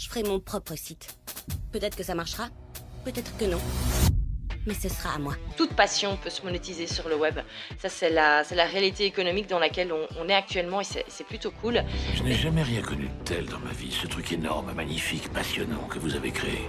je ferai mon propre site. Peut-être que ça marchera, peut-être que non mais ce sera à moi. Toute passion peut se monétiser sur le web. Ça, c'est la, la réalité économique dans laquelle on, est actuellement et c'est plutôt cool. Je n'ai jamais rien connu de tel dans ma vie. Ce truc énorme, magnifique, passionnant que vous avez créé.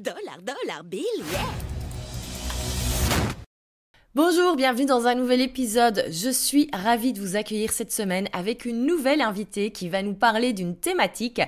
Dollar, dollar, bill, yeah Bonjour, bienvenue dans un nouvel épisode. Je suis ravie de vous accueillir cette semaine avec une nouvelle invitée qui va nous parler d'une thématique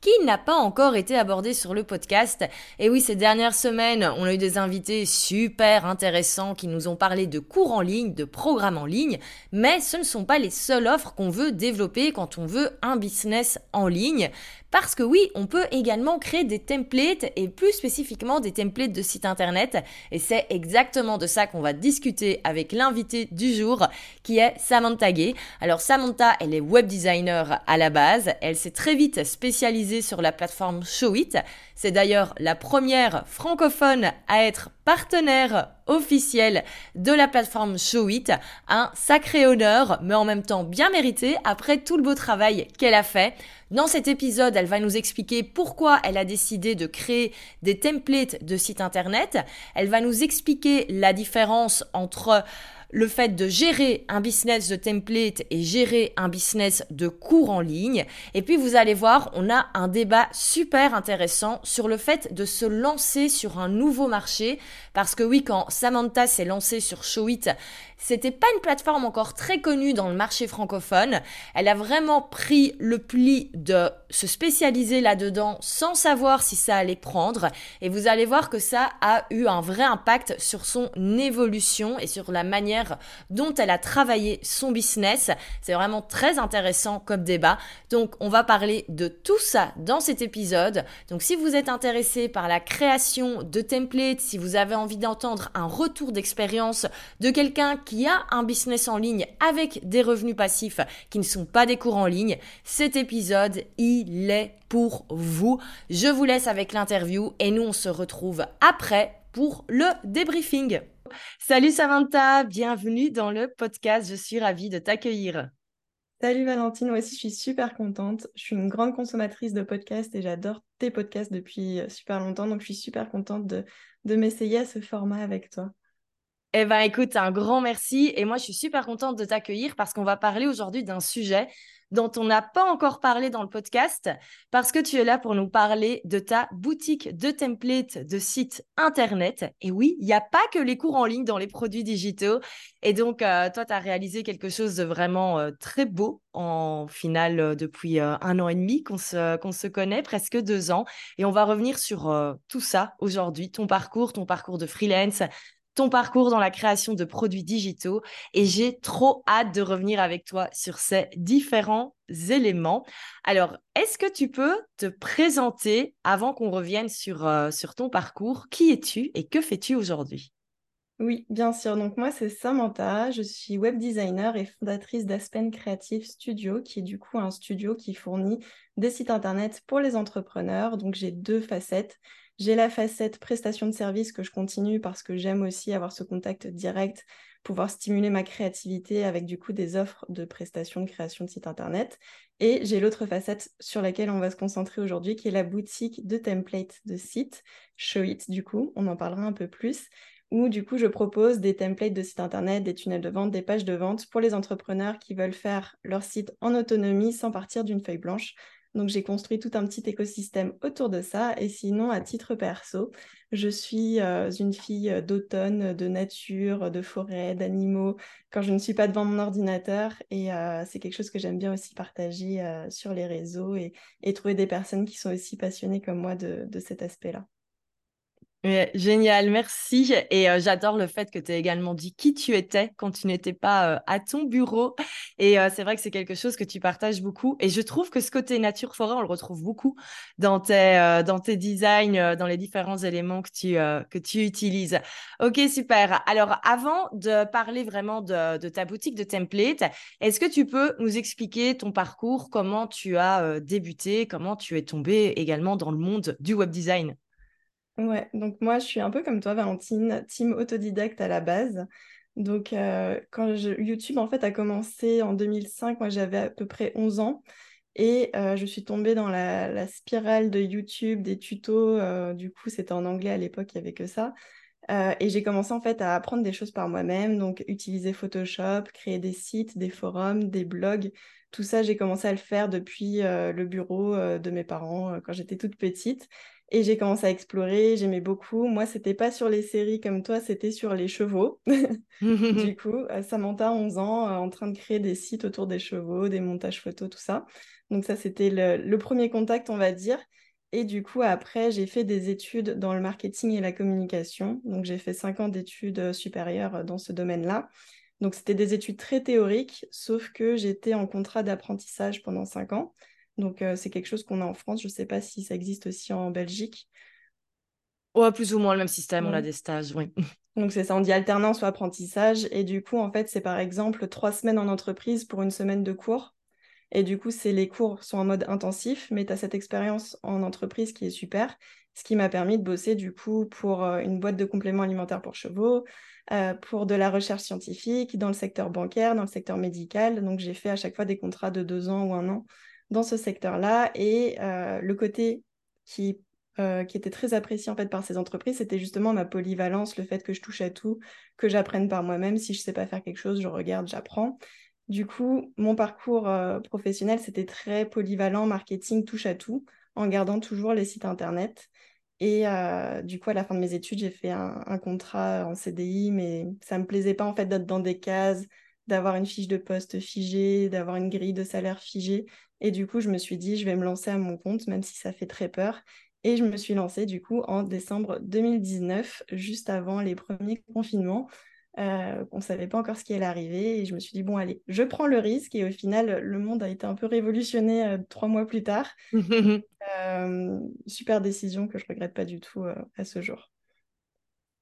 qui n'a pas encore été abordé sur le podcast. Et oui, ces dernières semaines, on a eu des invités super intéressants qui nous ont parlé de cours en ligne, de programmes en ligne, mais ce ne sont pas les seules offres qu'on veut développer quand on veut un business en ligne. Parce que oui, on peut également créer des templates et plus spécifiquement des templates de site internet. Et c'est exactement de ça qu'on va discuter avec l'invité du jour qui est Samantha Gay. Alors Samantha, elle est web designer à la base. Elle s'est très vite spécialisée sur la plateforme Showit. C'est d'ailleurs la première francophone à être partenaire officiel de la plateforme Showit. Un sacré honneur, mais en même temps bien mérité après tout le beau travail qu'elle a fait. Dans cet épisode, elle va nous expliquer pourquoi elle a décidé de créer des templates de sites internet. Elle va nous expliquer la différence entre le fait de gérer un business de template et gérer un business de cours en ligne. Et puis vous allez voir, on a un débat super intéressant sur le fait de se lancer sur un nouveau marché. Parce que oui, quand Samantha s'est lancée sur Showit, c'était pas une plateforme encore très connue dans le marché francophone. Elle a vraiment pris le pli de se spécialiser là-dedans sans savoir si ça allait prendre. Et vous allez voir que ça a eu un vrai impact sur son évolution et sur la manière dont elle a travaillé son business. C'est vraiment très intéressant comme débat. Donc on va parler de tout ça dans cet épisode. Donc si vous êtes intéressé par la création de templates, si vous avez envie d'entendre un retour d'expérience de quelqu'un qui a un business en ligne avec des revenus passifs qui ne sont pas des cours en ligne, cet épisode, il est pour vous. Je vous laisse avec l'interview et nous on se retrouve après pour le débriefing. Salut Samantha, bienvenue dans le podcast. Je suis ravie de t'accueillir. Salut Valentine, moi aussi je suis super contente. Je suis une grande consommatrice de podcasts et j'adore tes podcasts depuis super longtemps, donc je suis super contente de, de m'essayer à ce format avec toi. Eh ben écoute, un grand merci et moi je suis super contente de t'accueillir parce qu'on va parler aujourd'hui d'un sujet dont on n'a pas encore parlé dans le podcast parce que tu es là pour nous parler de ta boutique de templates de sites internet. Et oui, il n'y a pas que les cours en ligne dans les produits digitaux. Et donc, euh, toi, tu as réalisé quelque chose de vraiment euh, très beau en finale euh, depuis un an et demi qu'on se, qu'on se connaît, presque deux ans. Et on va revenir sur tout ça aujourd'hui, ton parcours, ton parcours de freelance, ton parcours dans la création de produits digitaux et j'ai trop hâte de revenir avec toi sur ces différents éléments. Alors, est-ce que tu peux te présenter avant qu'on revienne sur, euh, sur ton parcours? Qui es-tu et que fais-tu aujourd'hui? Oui, bien sûr. Donc moi, c'est Samantha. Je suis web designer et fondatrice d'Aspen Creative Studio, qui est du coup un studio qui fournit des sites internet pour les entrepreneurs. Donc j'ai deux facettes. J'ai la facette prestation de service que je continue parce que j'aime aussi avoir ce contact direct, pouvoir stimuler ma créativité avec du coup des offres de prestation de création de site internet. Et j'ai l'autre facette sur laquelle on va se concentrer aujourd'hui qui est la boutique de templates de site, Showit du coup, on en parlera un peu plus où du coup je propose des templates de site internet, des tunnels de vente, des pages de vente pour les entrepreneurs qui veulent faire leur site en autonomie sans partir d'une feuille blanche. Donc j'ai construit tout un petit écosystème autour de ça. Et sinon, à titre perso, je suis euh, une fille euh, d'automne, de nature, de forêt, d'animaux, quand je ne suis pas devant mon ordinateur. Et euh, c'est quelque chose que j'aime bien aussi partager sur les réseaux et, trouver des personnes qui sont aussi passionnées comme moi de cet aspect-là. Génial, merci. Et euh, j'adore le fait que tu aies également dit qui tu étais quand tu n'étais pas euh, à ton bureau. Et euh, c'est vrai que c'est quelque chose que tu partages beaucoup. Et je trouve que ce côté nature-forêt, on le retrouve beaucoup dans tes, dans tes designs, dans les différents éléments que tu, que tu utilises. Ok, super. Alors, avant de parler vraiment de, de ta boutique de template, est-ce que tu peux nous expliquer ton parcours, comment tu as débuté, comment tu es tombé également dans le monde du web design? Ouais, donc moi je suis un peu comme toi, Valentine, team autodidacte à la base. Donc euh, quand YouTube en fait a commencé en 2005, moi j'avais à peu près 11 ans et euh, je suis tombée dans la, spirale de YouTube, des tutos. Euh, du coup c'était en anglais à l'époque, il n'y avait que ça. et j'ai commencé en fait à apprendre des choses par moi-même, donc utiliser Photoshop, créer des sites, des forums, des blogs. Tout ça, j'ai commencé à le faire depuis le bureau de mes parents quand j'étais toute petite. Et j'ai commencé à explorer, j'aimais beaucoup. Moi, c'était pas sur les séries comme toi, c'était sur les chevaux. du coup, Samantha, 11 ans, euh, en train de créer des sites autour des chevaux, des montages photos, tout ça. Donc ça, c'était le, premier contact, on va dire. Et du coup, après, j'ai fait des études dans le marketing et la communication. Donc j'ai fait 5 ans d'études euh, supérieures euh, dans ce domaine-là. Donc c'était des études très théoriques, sauf que j'étais en contrat d'apprentissage pendant 5 ans. Donc, euh, c'est quelque chose qu'on a en France. Je ne sais pas si ça existe aussi en Belgique. Ouais, plus ou moins le même système, on a des stages, oui. Donc, c'est ça, on dit alternance ou apprentissage. Et du coup, en fait, c'est par exemple trois semaines en entreprise pour une semaine de cours. Et du coup, c'est les cours sont en mode intensif, mais tu as cette expérience en entreprise qui est super, ce qui m'a permis de bosser du coup pour euh, une boîte de compléments alimentaires pour chevaux, euh, pour de la recherche scientifique, dans le secteur bancaire, dans le secteur médical. Donc, j'ai fait à chaque fois des contrats de deux ans ou un an dans ce secteur-là. Et euh, le côté qui, euh, qui était très apprécié en fait par ces entreprises, c'était justement ma polyvalence, le fait que je touche à tout, que j'apprenne par moi-même. Si je ne sais pas faire quelque chose, je regarde, j'apprends. Du coup, mon parcours euh, professionnel, c'était très polyvalent, marketing, touche à tout, en gardant toujours les sites internet. Et du coup, à la fin de mes études, j'ai fait un, contrat en CDI, mais ça ne me plaisait pas en fait d'être dans des cases, d'avoir une fiche de poste figée, d'avoir une grille de salaire figée. Et du coup, je me suis dit, je vais me lancer à mon compte, même si ça fait très peur. Et je me suis lancée du coup en décembre 2019, juste avant les premiers confinements. Euh, on ne savait pas encore ce qui allait arriver. Et je me suis dit, bon, allez, je prends le risque. Et au final, le monde a été un peu révolutionné euh, trois mois plus tard. Euh, super décision que je regrette pas du tout à ce jour.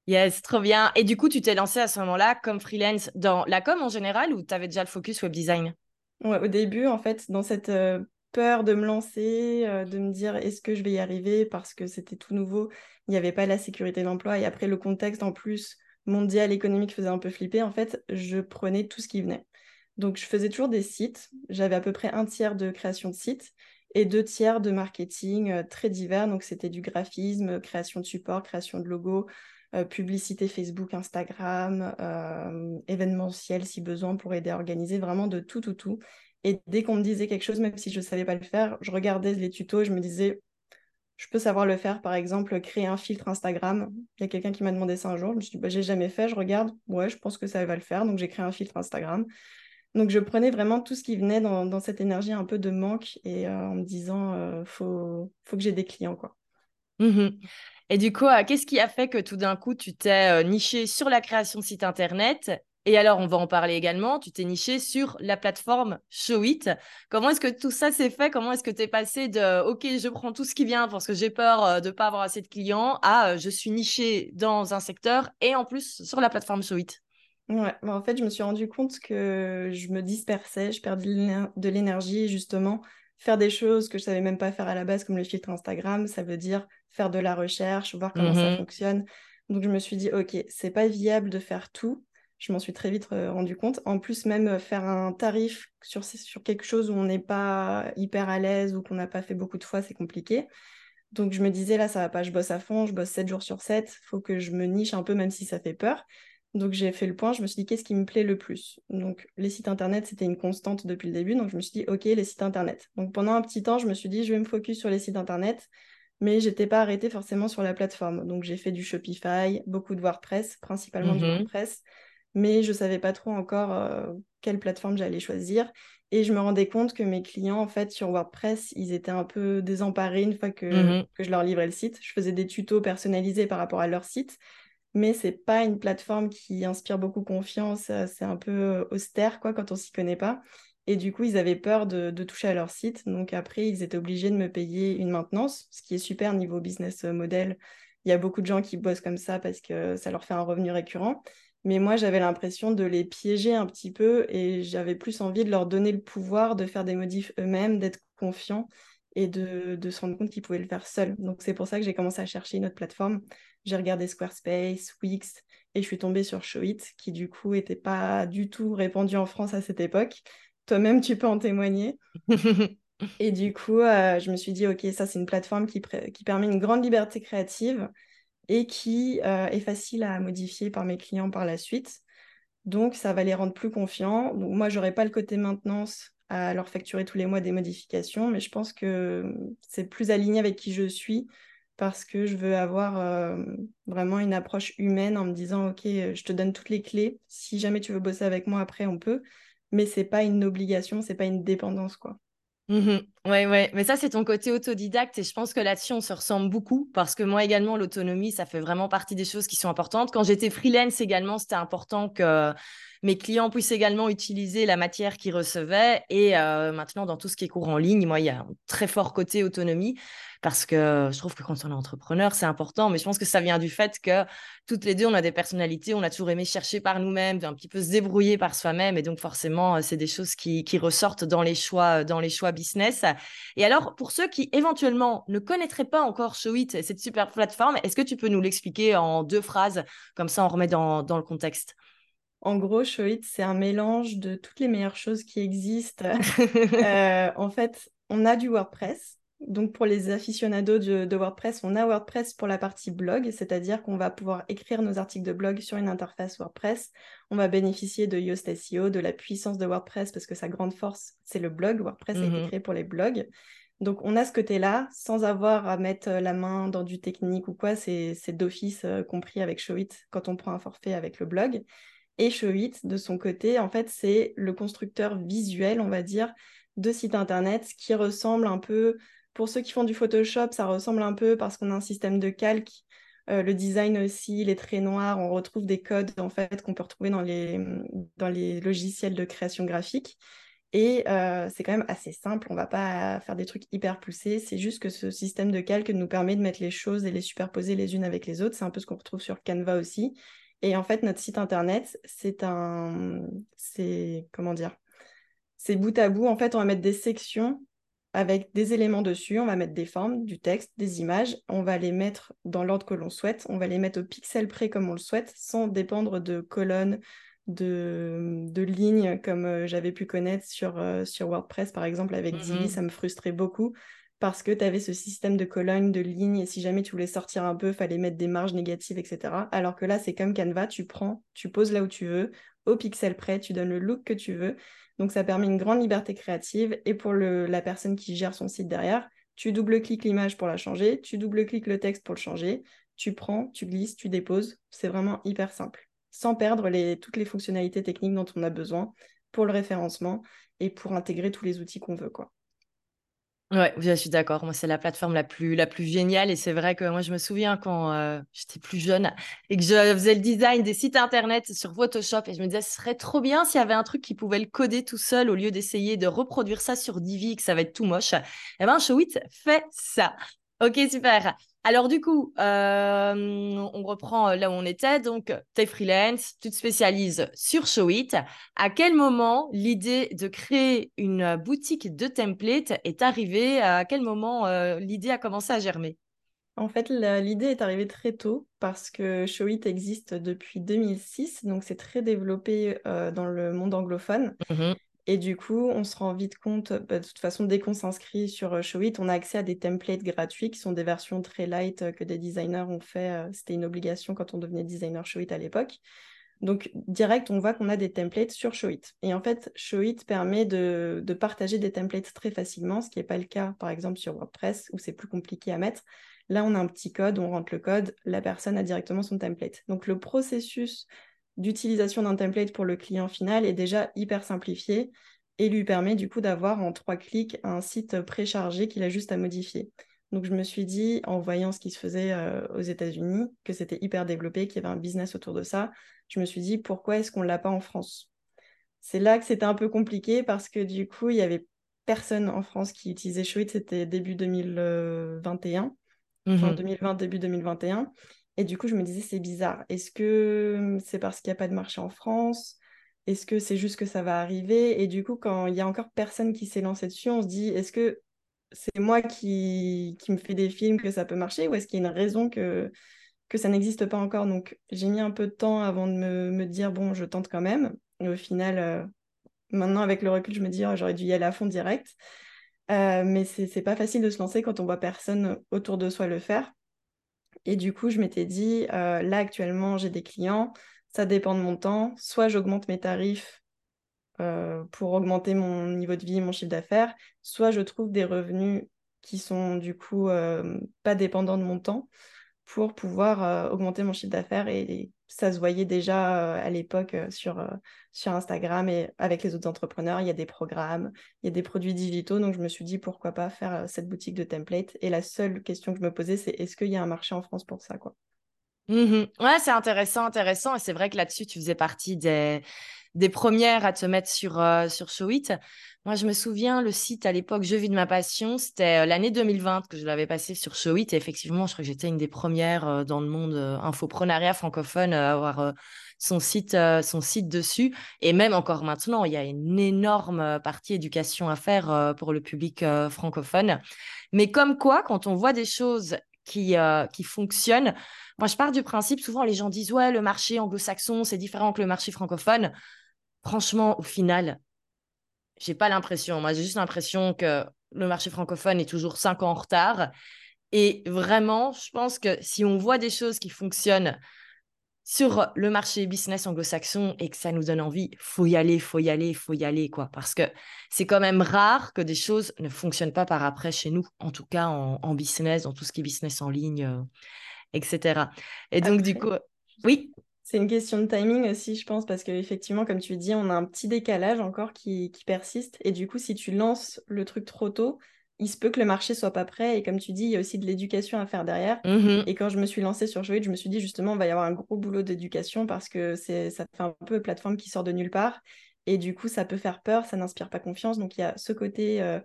Yes, trop bien. Et du coup, tu t'es lancé à ce moment-là comme freelance dans la com en général ou tu avais déjà le focus web design? Au début, en fait, dans cette peur de me lancer, de me dire est-ce que je vais y arriver parce que c'était tout nouveau, il n'y avait pas la sécurité d'emploi et après le contexte en plus mondial économique faisait un peu flipper, en fait, je prenais tout ce qui venait. Donc, je faisais toujours des sites. J'avais à peu près un tiers de création de sites et deux tiers de marketing très divers. Donc, c'était du graphisme, création de support, création de logos, publicité Facebook, Instagram, événementiel si besoin pour aider à organiser, vraiment de tout, tout, tout. Et dès qu'on me disait quelque chose, même si je ne savais pas le faire, je regardais les tutos et je me disais, je peux savoir le faire, par exemple, créer un filtre Instagram. Il y a quelqu'un qui m'a demandé ça un jour. Je me suis dit, bah, j'ai jamais fait. Je regarde, ouais, je pense que ça va le faire. Donc, j'ai créé un filtre Instagram. Donc, je prenais vraiment tout ce qui venait dans, cette énergie un peu de manque et en me disant, il faut, faut que j'ai des clients, quoi. Mmh et du coup, euh, qu'est-ce qui a fait que tout d'un coup, tu t'es euh, niché sur la création de site internet? Et alors, on va en parler également. Tu t'es niché sur la plateforme Showit. Comment est-ce que tout ça s'est fait? Comment est-ce que tu es passé de OK, je prends tout ce qui vient parce que j'ai peur euh, de ne pas avoir assez de clients à je suis niché dans un secteur et en plus sur la plateforme Showit? Ouais, bah, en fait, je me suis rendu compte que je me dispersais, je perdais de l'énergie justement faire des choses que je savais même pas faire à la base, comme le filtre Instagram, ça veut dire faire de la recherche, voir comment ça mmh fonctionne. Donc je me suis dit, ok, c'est pas viable de faire tout. Je m'en suis très vite euh, rendu compte. En plus, même euh, faire un tarif sur, sur quelque chose où on n'est pas hyper à l'aise ou qu'on n'a pas fait beaucoup de fois, c'est compliqué. Donc je me disais, là, ça va pas, je bosse à fond, je bosse 7 jours sur 7, faut que je me niche un peu, même si ça fait peur. Donc j'ai fait le point, je me suis dit qu'est-ce qui me plaît le plus? Donc les sites internet, c'était une constante depuis le début, donc je me suis dit ok, les sites internet. Donc pendant un petit temps, je me suis dit je vais me focus sur les sites internet, mais j'étais pas arrêtée forcément sur la plateforme. Donc j'ai fait du Shopify, beaucoup de WordPress, principalement du mmh WordPress, mais je savais pas trop encore euh, quelle plateforme j'allais choisir. Et je me rendais compte que mes clients, en fait, sur WordPress, ils étaient un peu désemparés une fois que, Mmh que je leur livrais le site. Je faisais des tutos personnalisés par rapport à leur site, mais c'est pas une plateforme qui inspire beaucoup confiance. euh, C'est un peu euh, austère, quoi, quand on s'y connaît pas. Et du coup, ils avaient peur de, toucher à leur site. Donc après, ils étaient obligés de me payer une maintenance, ce qui est super niveau business model. Il y a beaucoup de gens qui bossent comme ça parce que ça leur fait un revenu récurrent. Mais moi, j'avais l'impression de les piéger un petit peu et j'avais plus envie de leur donner le pouvoir de faire des modifs eux-mêmes, d'être confiants et de, de se rendre compte qu'ils pouvaient le faire seuls. Donc c'est pour ça que j'ai commencé à chercher une autre plateforme. J'ai regardé Squarespace, Wix et je suis tombée sur Showit qui du coup n'était pas du tout répandu en France à cette époque. Toi-même, tu peux en témoigner. Et du coup, euh, je me suis dit, OK, ça, c'est une plateforme qui, permet une grande liberté créative et qui euh, est facile à modifier par mes clients par la suite. Donc, ça va les rendre plus confiants. Donc, moi, j'aurais pas le côté maintenance à leur facturer tous les mois des modifications, mais je pense que c'est plus aligné avec qui je suis parce que je veux avoir euh, vraiment une approche humaine en me disant, OK, je te donne toutes les clés. Si jamais tu veux bosser avec moi après, on peut. Mais c'est pas une obligation, c'est pas une dépendance, quoi. Mhm. Ouais, ouais, mais ça, c'est ton côté autodidacte et je pense que là-dessus, on se ressemble beaucoup parce que moi également, l'autonomie, ça fait vraiment partie des choses qui sont importantes. Quand j'étais freelance également, c'était important que mes clients puissent également utiliser la matière qu'ils recevaient et euh, maintenant, dans tout ce qui est cours en ligne, moi, il y a un très fort côté autonomie parce que je trouve que quand on est entrepreneur, c'est important, mais je pense que ça vient du fait que toutes les deux, on a des personnalités, on a toujours aimé chercher par nous-mêmes, un petit peu se débrouiller par soi-même et donc forcément, euh, c'est des choses qui, qui ressortent dans les choix, dans les choix business. Et alors, pour ceux qui éventuellement ne connaîtraient pas encore Showit, cette super plateforme, est-ce que tu peux nous l'expliquer en deux phrases? Comme ça, on remet dans, dans le contexte. En gros, Showit, c'est un mélange de toutes les meilleures choses qui existent. Euh, en fait, on a du WordPress. Donc, pour les aficionados de, de WordPress, on a WordPress pour la partie blog, c'est-à-dire qu'on va pouvoir écrire nos articles de blog sur une interface WordPress. On va bénéficier de Yoast SEO, de la puissance de WordPress, parce que sa grande force, c'est le blog. WordPress a été Mhm. créé pour les blogs. Donc, on a ce côté-là, sans avoir à mettre la main dans du technique ou quoi. C'est c'est d'office euh, compris avec Showit quand on prend un forfait avec le blog. Et Showit, de son côté, en fait, c'est le constructeur visuel, on va dire, de sites internet qui ressemble un peu, pour ceux qui font du Photoshop, ça ressemble un peu parce qu'on a un système de calque. Euh, le design aussi, les traits noirs, on retrouve des codes en fait qu'on peut retrouver dans les, logiciels de création graphique. Et euh, c'est quand même assez simple, on va pas faire des trucs hyper poussés, c'est juste que ce système de calque nous permet de mettre les choses et les superposer les unes avec les autres. C'est un peu ce qu'on retrouve sur Canva aussi. Et en fait, notre site internet, c'est un. C'est. Comment dire C'est bout à bout. En fait, on va mettre des sections avec des éléments dessus. On va mettre des formes, du texte, des images. On va les mettre dans l'ordre que l'on souhaite. On va les mettre au pixel près comme on le souhaite, sans dépendre de colonnes, de, de lignes comme euh, j'avais pu connaître sur, euh, sur WordPress, par exemple, avec Mhm. Divi. Ça me frustrait beaucoup parce que tu avais ce système de colonnes, de lignes, et si jamais tu voulais sortir un peu, fallait mettre des marges négatives, etc. Alors que là, c'est comme Canva, tu prends, tu poses là où tu veux, au pixel près, tu donnes le look que tu veux. Donc ça permet une grande liberté créative. Et pour la personne qui gère son site derrière, tu double-cliques l'image pour la changer, tu double-cliques le texte pour le changer, tu prends, tu glisses, tu déposes. C'est vraiment hyper simple, sans perdre toutes les fonctionnalités techniques dont on a besoin pour le référencement et pour intégrer tous les outils qu'on veut. quoi. Ouais, je suis d'accord. Moi, c'est la plateforme la plus, la plus géniale. Et c'est vrai que moi, je me souviens quand euh, j'étais plus jeune et que je faisais le design des sites internet sur Photoshop. Et je me disais, ce serait trop bien s'il y avait un truc qui pouvait le coder tout seul au lieu d'essayer de reproduire ça sur Divi que ça va être tout moche. Eh ben, Showit fait ça. Ok, super. Alors, du coup, euh, on reprend là où on était. Donc, tu es freelance, tu te spécialises sur Showit. À quel moment l'idée de créer une boutique de templates est arrivée? À quel moment euh, l'idée a commencé à germer? En fait, l'idée est arrivée très tôt parce que Showit existe depuis 2006, donc c'est très développé euh, dans le monde anglophone. Mhm. Et du coup, on se rend vite compte, bah, de toute façon, dès qu'on s'inscrit sur euh, Showit, on a accès à des templates gratuits qui sont des versions très light euh, que des designers ont fait. euh, C'était une obligation quand on devenait designer Showit à l'époque. Donc, direct, on voit qu'on a des templates sur Showit. Et en fait, Showit permet de, de partager des templates très facilement, ce qui n'est pas le cas, par exemple, sur WordPress, où c'est plus compliqué à mettre. Là, on a un petit code, on rentre le code, la personne a directement son template. Donc, le processus d'utilisation d'un template pour le client final est déjà hyper simplifié. et lui permet du coup d'avoir en trois clics un site préchargé qu'il a juste à modifier. Donc je me suis dit, en voyant ce qui se faisait euh, aux États-Unis, que c'était hyper développé, qu'il y avait un business autour de ça, je me suis dit, pourquoi est-ce qu'on ne l'a pas en France? C'est là que c'était un peu compliqué parce que du coup, il y avait personne en France qui utilisait Showit, c'était début 2021, fin 2020, mmh début 2021. Et du coup, je me disais, c'est bizarre. Est-ce que c'est parce qu'il n'y a pas de marché en France? Est-ce que c'est juste que ça va arriver? Et du coup, quand il y a encore personne qui s'est lancé dessus, on se dit, est-ce que c'est moi qui, me fais des films que ça peut marcher ou est-ce qu'il y a une raison que, ça n'existe pas encore? Donc, j'ai mis un peu de temps avant de me, me, dire, bon, je tente quand même. Et au final, euh, maintenant, avec le recul, je me dis, oh, j'aurais dû y aller à fond direct. Euh, mais c'est pas facile de se lancer quand on voit personne autour de soi le faire. Et du coup, je m'étais dit, euh, là actuellement, j'ai des clients, ça dépend de mon temps. Soit j'augmente mes tarifs euh, pour augmenter mon niveau de vie, mon chiffre d'affaires, soit je trouve des revenus qui sont du coup euh, pas dépendants de mon temps pour pouvoir augmenter mon chiffre d'affaires et, ça se voyait déjà à l'époque sur, sur Instagram et avec les autres entrepreneurs, il y a des programmes, il y a des produits digitaux, donc je me suis dit pourquoi pas faire cette boutique de template. Et la seule question que je me posais, c'est est-ce qu'il y a un marché en France pour ça quoi? Mmh Ouais, c'est intéressant, intéressant. Et c'est vrai que là-dessus, tu faisais partie des, des premières à te mettre sur, euh, sur Showit. Moi, je me souviens, le site à l'époque, Je vis de ma passion, c'était euh, l'année 2020 que je l'avais passé sur Showit. Et effectivement, je crois que j'étais une des premières euh, dans le monde infoprenariat francophone à avoir son, site, son site dessus. Et même encore maintenant, il y a une énorme partie éducation à faire pour le public francophone. Mais comme quoi, quand on voit des choses qui, qui fonctionnent, moi, je pars du principe, souvent les gens disent, ouais, le marché anglo-saxon, c'est différent que le marché francophone franchement, au final, j'ai pas l'impression. Moi, j'ai juste l'impression que le marché francophone est toujours cinq ans en retard. Et vraiment, je pense que si on voit des choses qui fonctionnent sur le marché business anglo-saxon et que ça nous donne envie, faut y aller, faut y aller, faut y aller, quoi. Parce que c'est quand même rare que des choses ne fonctionnent pas par après chez nous, en tout cas en, business, dans tout ce qui est business en ligne, euh, etc. Et donc, du coup, oui? C'est une question de timing aussi, je pense, parce qu'effectivement, comme tu dis, on a un petit décalage encore qui, persiste. Et du coup, si tu lances le truc trop tôt, il se peut que le marché soit pas prêt. Et comme tu dis, il y a aussi de l'éducation à faire derrière. Mmh et quand je me suis lancée sur Joey, je me suis dit justement, il va y avoir un gros boulot d'éducation parce que c'est ça fait un peu plateforme qui sort de nulle part. Et du coup, ça peut faire peur, ça n'inspire pas confiance. Donc, il y a ce côté euh,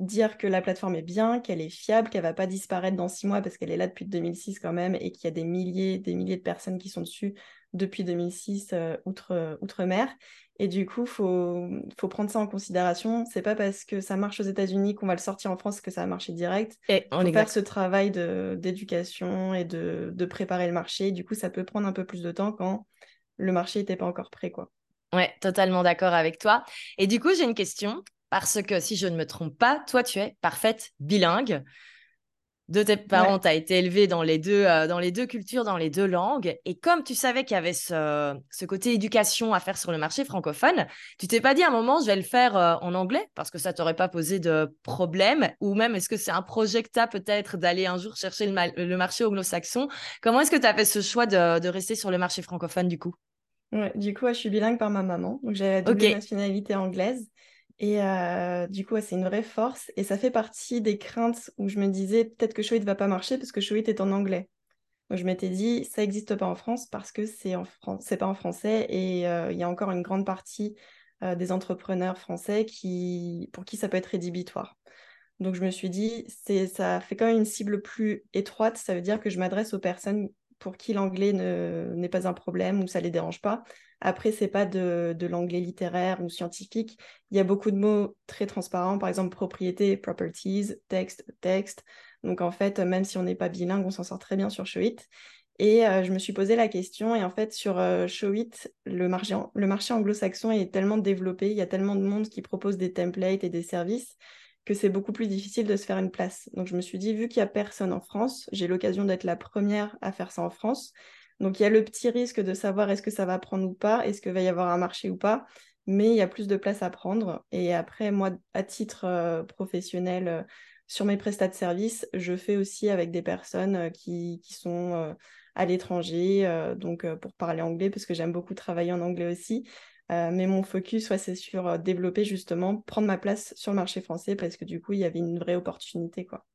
dire que la plateforme est bien, qu'elle est fiable, qu'elle va pas disparaître dans six mois parce qu'elle est là depuis 2006 quand même et qu'il y a des milliers, des milliers de personnes qui sont dessus depuis 2006 euh, outre, euh, outre-mer. Et du coup, il faut, faut, prendre ça en considération. C'est pas parce que ça marche aux États-Unis qu'on va le sortir en France que ça va marcher direct. Et on faut faire ce travail d'éducation et de, de, préparer le marché. Du coup, ça peut prendre un peu plus de temps quand le marché n'était pas encore prêt. Quoi. Ouais, totalement d'accord avec toi. Et du coup, j'ai une question. Parce que si je ne me trompe pas, toi, tu es parfaite bilingue de tes parents, tu as été élevé dans les, deux, euh, dans les deux cultures, dans les deux langues. Et comme tu savais qu'il y avait ce, ce, côté éducation à faire sur le marché francophone, tu t'es pas dit à un moment, je vais le faire euh, en anglais? Parce que ça t'aurait pas posé de problème? Ou même, est-ce que c'est un projet que tu as peut-être d'aller un jour chercher le, le marché anglo-saxon? Comment est-ce que tu as fait ce choix de, de, rester sur le marché francophone du coup? Ouais, Du coup, je suis bilingue par ma maman. Donc, j'ai la double nationalité anglaise. Et euh, du coup, c'est une vraie force. Et ça fait partie des craintes où je me disais peut-être que Showit ne va pas marcher parce que Showit est en anglais. Donc, je m'étais dit, ça n'existe pas en France parce que c'est en c'est pas en français. Et euh, il y a encore une grande partie euh, des entrepreneurs français qui, pour qui ça peut être rédhibitoire. Donc, je me suis dit, ça fait quand même une cible plus étroite. Ça veut dire que je m'adresse aux personnes pour qui l'anglais n'est pas un problème ou ça les dérange pas. Après, c'est pas de, l'anglais littéraire ou scientifique. Il y a beaucoup de mots très transparents, par exemple propriété, properties, texte, texte. Donc en fait, même si on n'est pas bilingue, on s'en sort très bien sur Showit. Et euh, je me suis posé la question, et en fait, sur euh, Showit, le marché anglo-saxon est tellement développé, il y a tellement de monde qui propose des templates et des services que c'est beaucoup plus difficile de se faire une place. Donc je me suis dit, vu qu'il n'y a personne en France, j'ai l'occasion d'être la première à faire ça en France. Donc il y a le petit risque de savoir est-ce que ça va prendre ou pas, est-ce qu'il va y avoir un marché ou pas, mais il y a plus de place à prendre. Et après, moi, à titre euh, professionnel, euh, sur mes prestats de service, je fais aussi avec des personnes euh, qui, sont à l'étranger, donc pour parler anglais, parce que j'aime beaucoup travailler en anglais aussi. Mais mon focus, c'est sur développer justement, prendre ma place sur le marché français parce que du coup, il y avait une vraie opportunité. quoi.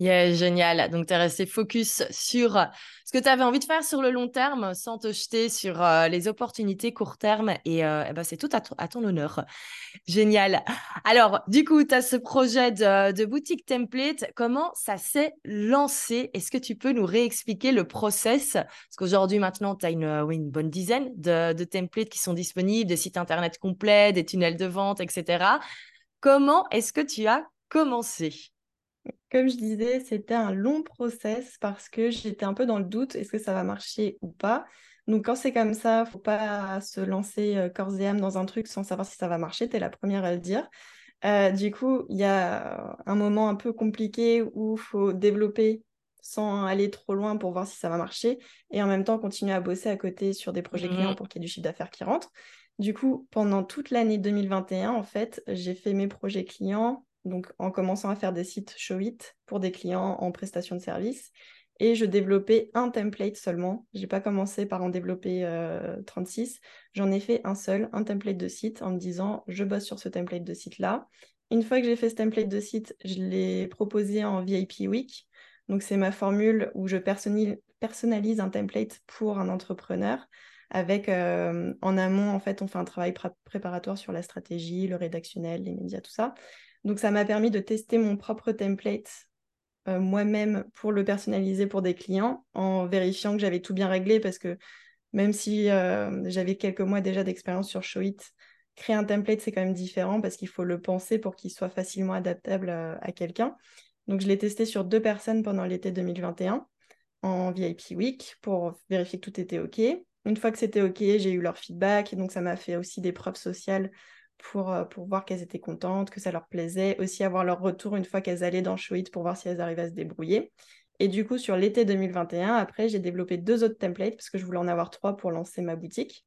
Yeah, génial. Donc, tu es resté focus sur ce que tu avais envie de faire sur le long terme sans te jeter sur euh, les opportunités court terme. Et, euh, eh ben, c'est tout à, ton honneur. Génial. Alors, du coup, tu as ce projet de, boutique template. Comment ça s'est lancé? Est-ce que tu peux nous réexpliquer le process? Parce qu'aujourd'hui, maintenant, tu as une, bonne dizaine de templates qui sont disponibles, des sites internet complets, des tunnels de vente, etc. Comment est-ce que tu as commencé? Comme je disais, c'était un long process parce que j'étais un peu dans le doute, est-ce que ça va marcher ou pas? Donc quand c'est comme ça, faut pas se lancer corps et âme dans un truc sans savoir si ça va marcher, tu es la première à le dire. Euh, du coup, il y a un moment un peu compliqué où il faut développer sans aller trop loin pour voir si ça va marcher et en même temps continuer à bosser à côté sur des projets clients mmh. pour qu'il y ait du chiffre d'affaires qui rentre. Du coup, pendant toute l'année 2021, en fait, j'ai fait mes projets clients donc en commençant à faire des sites show it pour des clients en prestation de service. Et je développais un template seulement. Je n'ai pas commencé par en développer 36. Euh, J'en ai fait un seul, un template de site, en me disant je bosse sur ce template de site-là. Une fois que j'ai fait ce template de site, je l'ai proposé en VIP Week. Donc c'est ma formule où je personnalise un template pour un entrepreneur avec euh, en amont, en fait, on fait un travail préparatoire sur la stratégie, le rédactionnel, les médias, tout ça. Donc ça m'a permis de tester mon propre template euh, moi-même pour le personnaliser pour des clients en vérifiant que j'avais tout bien réglé parce que même si euh, j'avais quelques mois déjà d'expérience sur Showit, créer un template c'est quand même différent parce qu'il faut le penser pour qu'il soit facilement adaptable à, à quelqu'un. Donc je l'ai testé sur deux personnes pendant l'été 2021 en VIP Week pour vérifier que tout était OK. Une fois que c'était OK, j'ai eu leur feedback et donc ça m'a fait aussi des preuves sociales pour, euh, pour voir qu'elles étaient contentes, que ça leur plaisait, aussi avoir leur retour une fois qu'elles allaient dans Showit pour voir si elles arrivaient à se débrouiller. Et du coup, sur l'été 2021, après, j'ai développé deux autres templates parce que je voulais en avoir trois pour lancer ma boutique.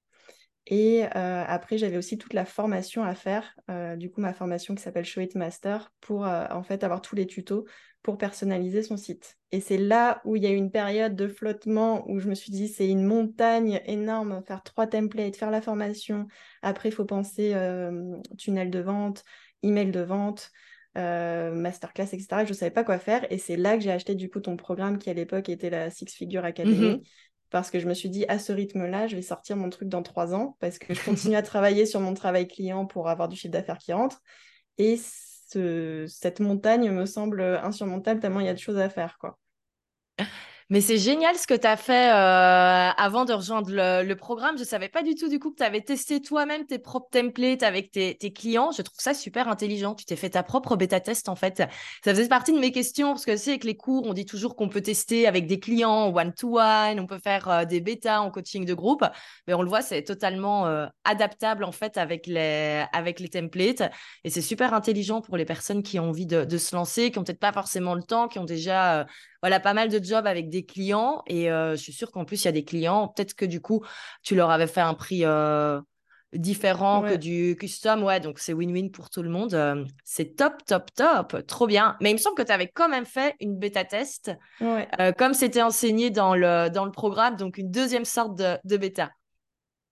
Et euh, après, j'avais aussi toute la formation à faire, euh, du coup, ma formation qui s'appelle Show It Master, pour euh, en fait avoir tous les tutos pour personnaliser son site. Et c'est là où il y a eu une période de flottement où je me suis dit, c'est une montagne énorme, faire trois templates, faire la formation. Après, il faut penser tunnel de vente, email de vente. masterclass, etc. Je ne savais pas quoi faire et c'est là que j'ai acheté du coup ton programme qui à l'époque était la Six Figure Academy. Mm-hmm parce que je me suis dit, à ce rythme-là, je vais sortir mon truc dans trois ans, parce que je continue à travailler sur mon travail client pour avoir du chiffre d'affaires qui rentre. Et cette montagne me semble insurmontable tellement il y a de choses à faire. quoi. Mais c'est génial ce que tu as fait euh, avant de rejoindre le, programme. Je ne savais pas du tout du coup que tu avais testé toi-même tes propres templates avec tes, clients. Je trouve ça super intelligent. Tu t'es fait ta propre bêta test en fait. Ça faisait partie de mes questions parce que c'est avec les cours, on dit toujours qu'on peut tester avec des clients one-to-one, on peut faire euh, des bêtas en coaching de groupe. Mais on le voit, c'est totalement euh, adaptable en fait avec les, avec les templates. Et c'est super intelligent pour les personnes qui ont envie de, de se lancer, qui n'ont peut-être pas forcément le temps, qui ont déjà voilà, pas mal de jobs avec des clients. Et euh, je suis sûre qu'en plus, il y a des clients, peut-être que du coup, tu leur avais fait un prix euh, différent que du custom. Ouais, donc c'est win-win pour tout le monde. Euh, c'est top, top, top. Trop bien. Mais il me semble que tu avais quand même fait une bêta test, comme c'était enseigné dans le, dans le programme, donc une deuxième sorte de, de bêta.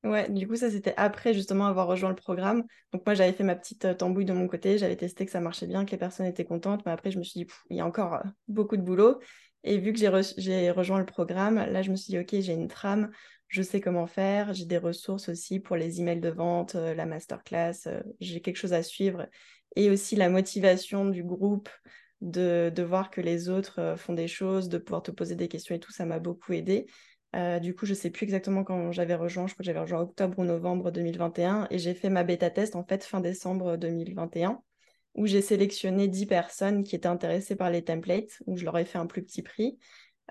Ouais, du coup, ça c'était après justement avoir rejoint le programme. Donc moi, j'avais fait ma petite euh, tambouille de mon côté, j'avais testé que ça marchait bien, que les personnes étaient contentes, mais après, je me suis dit, il y a encore euh, beaucoup de boulot. Et vu que j'ai rejoint le programme, là, je me suis dit, OK, j'ai une trame, je sais comment faire, j'ai des ressources aussi pour les emails de vente, euh, la masterclass, j'ai quelque chose à suivre. Et aussi la motivation du groupe de, de voir que les autres font des choses, de pouvoir te poser des questions et tout, ça m'a beaucoup aidé. Euh, du coup, je ne sais plus exactement quand j'avais rejoint. Je crois que j'avais rejoint octobre ou novembre 2021. Et j'ai fait ma bêta test en fait fin décembre 2021, où j'ai sélectionné 10 personnes qui étaient intéressées par les templates, où je leur ai fait un plus petit prix.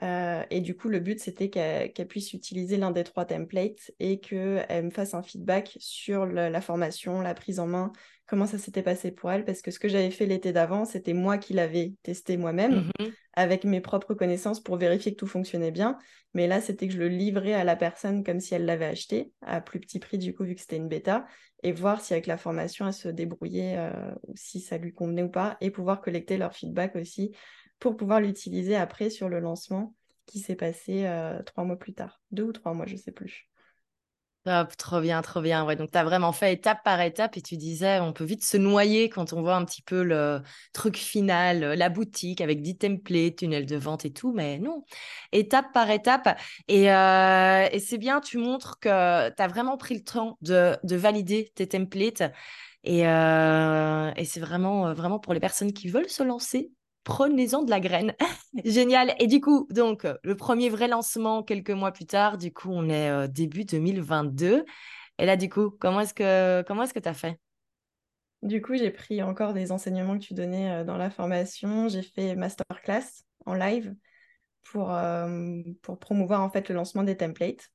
Euh, et du coup, le but, c'était qu'elle puisse utiliser l'un des trois templates et qu'elle me fasse un feedback sur la formation, la prise en main, comment ça s'était passé pour elle. Parce que ce que j'avais fait l'été d'avant, c'était moi qui l'avais testé moi-même mmh avec mes propres connaissances pour vérifier que tout fonctionnait bien. Mais là, c'était que je le livrais à la personne comme si elle l'avait acheté, à plus petit prix du coup, vu que c'était une bêta, et voir si avec la formation, elle se débrouillait, euh, ou si ça lui convenait ou pas, et pouvoir collecter leur feedback aussi pour pouvoir l'utiliser après sur le lancement qui s'est passé euh, trois mois plus tard. Deux ou trois mois, je ne sais plus. Trop bien, trop bien. Ouais, donc tu as vraiment fait étape par étape et tu disais, on peut vite se noyer quand on voit un petit peu le truc final, la boutique avec 10 templates, tunnel de vente et tout, mais non, étape par étape. Et, euh, et c'est bien, tu montres que tu as vraiment pris le temps de, de valider tes templates. Et, euh, et c'est vraiment, vraiment pour les personnes qui veulent se lancer, prenez-en de la graine. Génial. Et du coup, donc, le premier vrai lancement quelques mois plus tard, du coup, on est euh, début 2022. Et là, du coup, comment est-ce que comment est-ce que tu as fait? Du coup, j'ai pris encore des enseignements que tu donnais euh, dans la formation. J'ai fait masterclass en live pour, euh, pour promouvoir en fait le lancement des templates.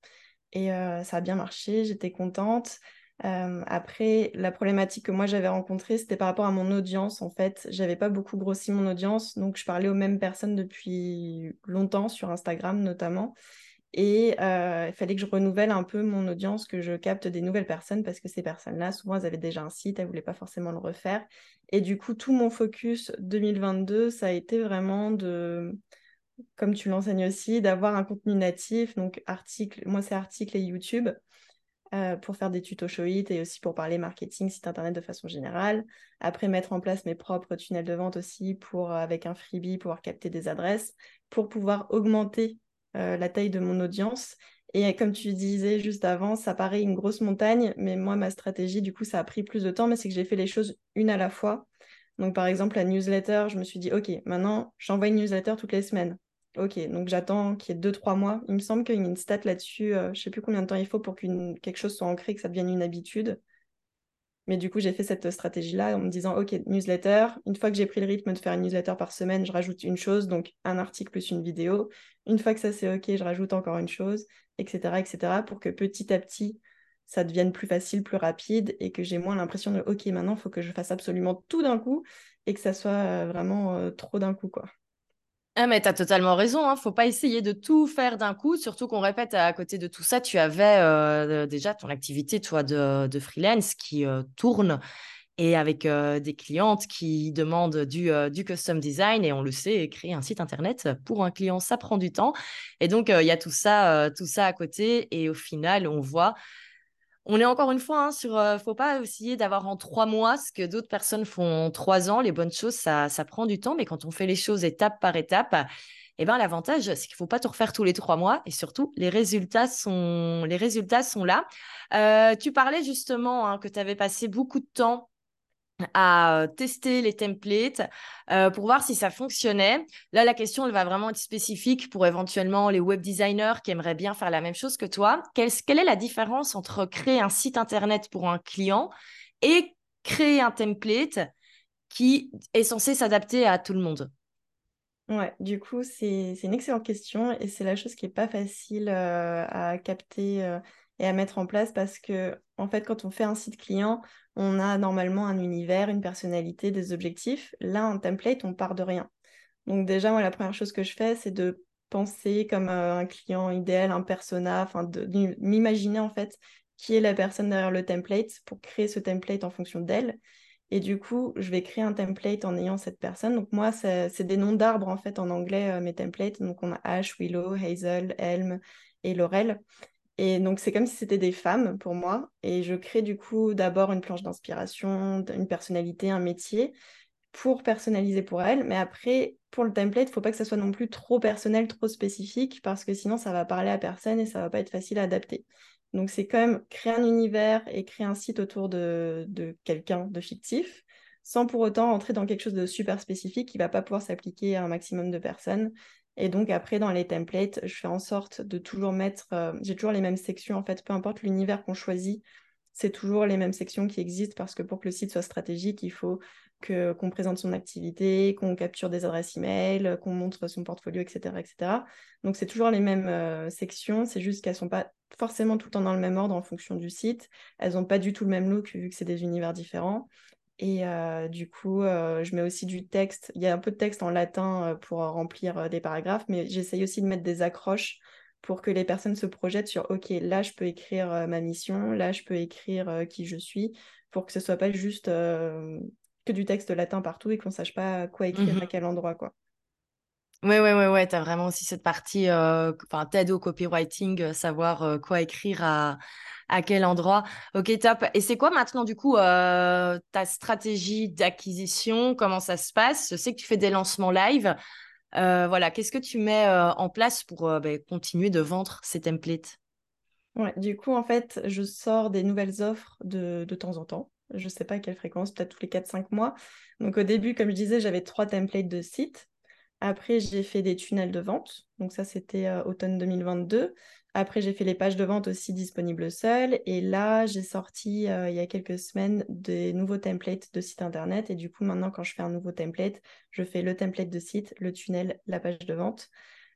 Et ça a bien marché, j'étais contente. Après, la problématique que moi j'avais rencontrée, c'était par rapport à mon audience. En fait, j'avais pas beaucoup grossi mon audience, donc je parlais aux mêmes personnes depuis longtemps sur Instagram notamment. Et il fallait que je renouvelle un peu mon audience, que je capte des nouvelles personnes parce que ces personnes-là, souvent, elles avaient déjà un site, elles voulaient pas forcément le refaire. Et du coup, tout mon focus 2022, ça a été vraiment de, comme tu l'enseignes aussi, d'avoir un contenu natif, donc article, moi c'est article et YouTube. Euh, pour faire des tutos Showit et aussi pour parler marketing, site internet de façon générale. Après, mettre en place mes propres tunnels de vente aussi pour, euh, avec un freebie, pouvoir capter des adresses, pour pouvoir augmenter euh, la taille de mon audience. Et comme tu disais juste avant, ça paraît une grosse montagne, mais moi, ma stratégie, du coup, ça a pris plus de temps, mais c'est que j'ai fait les choses une à la fois. Donc, par exemple, la newsletter, je me suis dit, OK, maintenant, j'envoie une newsletter toutes les semaines. Ok, donc j'attends qu'il y ait deux, trois mois. Il me semble qu'il y a une stat là-dessus. Euh, je ne sais plus combien de temps il faut pour que quelque chose soit ancré, que ça devienne une habitude. Mais du coup, j'ai fait cette stratégie-là en me disant, OK, newsletter. Une fois que j'ai pris le rythme de faire une newsletter par semaine, je rajoute une chose, donc un article plus une vidéo. Une fois que ça c'est OK, je rajoute encore une chose, etc., etc., pour que petit à petit, ça devienne plus facile, plus rapide et que j'ai moins l'impression de, OK, maintenant, il faut que je fasse absolument tout d'un coup et que ça soit euh, vraiment euh, trop d'un coup, quoi. Ah, mais tu as totalement raison, hein. faut pas essayer de tout faire d'un coup, surtout qu'on répète à côté de tout ça, tu avais euh, déjà ton activité toi de, freelance qui euh, tourne et avec euh, des clientes qui demandent du, custom design et on le sait, créer un site internet pour un client ça prend du temps et donc il y a tout ça, tout ça à côté et au final on voit on est encore une fois hein, sur. Euh, faut pas essayer d'avoir en trois mois ce que d'autres personnes font en trois ans. Les bonnes choses, ça, ça prend du temps, mais quand on fait les choses étape par étape, eh ben, l'avantage, c'est qu'il faut pas tout refaire tous les trois mois et surtout, les résultats sont, les résultats sont là. Euh, tu parlais justement hein, que tu avais passé beaucoup de temps à tester les templates pour voir si ça fonctionnait. Là, la question, va vraiment être spécifique pour éventuellement les web designers qui aimeraient bien faire la même chose que toi. Quelle, est la différence entre créer un site internet pour un client et créer un template qui est censé s'adapter à tout le monde? Ouais, du coup, c'est une excellente question et c'est la chose qui n'est pas facile à capter et à mettre en place parce que, en fait, quand on fait un site client, on a normalement un univers, une personnalité, des objectifs. Là, un template, on part de rien. Donc déjà, moi, la première chose que je fais, c'est de penser comme euh, un client idéal, un persona, enfin de, m'imaginer en fait qui est la personne derrière le template pour créer ce template en fonction d'elle. Et du coup, je vais créer un template en ayant cette personne. Donc moi, c'est des noms d'arbres en fait en anglais, euh, mes templates. Donc on a Ash, Willow, Hazel, Elm et Laurel. Et donc, c'est comme si c'était des femmes pour moi. Et je crée du coup d'abord une planche d'inspiration, une personnalité, un métier pour personnaliser pour elles. Mais après, pour le template, il ne faut pas que ça soit non plus trop personnel, trop spécifique, parce que sinon, ça va parler à personne et ça va pas être facile à adapter. Donc, c'est quand même créer un univers et créer un site autour de, de quelqu'un de fictif, sans pour autant entrer dans quelque chose de super spécifique qui ne va pas pouvoir s'appliquer à un maximum de personnes. Et donc après, dans les templates, je fais en sorte de toujours mettre, euh, j'ai toujours les mêmes sections en fait, peu importe l'univers qu'on choisit, c'est toujours les mêmes sections qui existent parce que pour que le site soit stratégique, il faut qu'on présente son activité, qu'on capture des adresses email, qu'on montre son portfolio, etc. etc. Donc c'est toujours les mêmes euh, sections, c'est juste qu'elles ne sont pas forcément tout le temps dans le même ordre en fonction du site. Elles n'ont pas du tout le même look vu que c'est des univers différents. Et euh, du coup, euh, je mets aussi du texte. Il y a un peu de texte en latin euh, pour remplir des paragraphes, mais j'essaye aussi de mettre des accroches pour que les personnes se projettent sur OK, là, je peux écrire ma mission, là, je peux écrire qui je suis, pour que ce soit pas juste que du texte latin partout et qu'on sache pas quoi écrire à mmh quel endroit, quoi. Oui, oui, oui, ouais. tu as vraiment aussi cette partie, enfin, t'aide au copywriting, savoir quoi écrire à, à quel endroit. Ok, top. Et c'est quoi maintenant, du coup, ta stratégie d'acquisition? Comment ça se passe? Je sais que tu fais des lancements live. voilà, qu'est-ce que tu mets en place pour ben, continuer de vendre ces templates? Du coup, en fait, je sors des nouvelles offres de, de temps en temps. Je ne sais pas à quelle fréquence, peut-être tous les 4-5 mois. Donc au début, comme je disais, j'avais trois templates de sites. Après, j'ai fait des tunnels de vente. Donc ça, c'était euh, automne 2022. Après, j'ai fait les pages de vente aussi disponibles seules. Et là, j'ai sorti euh, il y a quelques semaines des nouveaux templates de site internet. Et du coup, maintenant, quand je fais un nouveau template, je fais le template de site, le tunnel, la page de vente.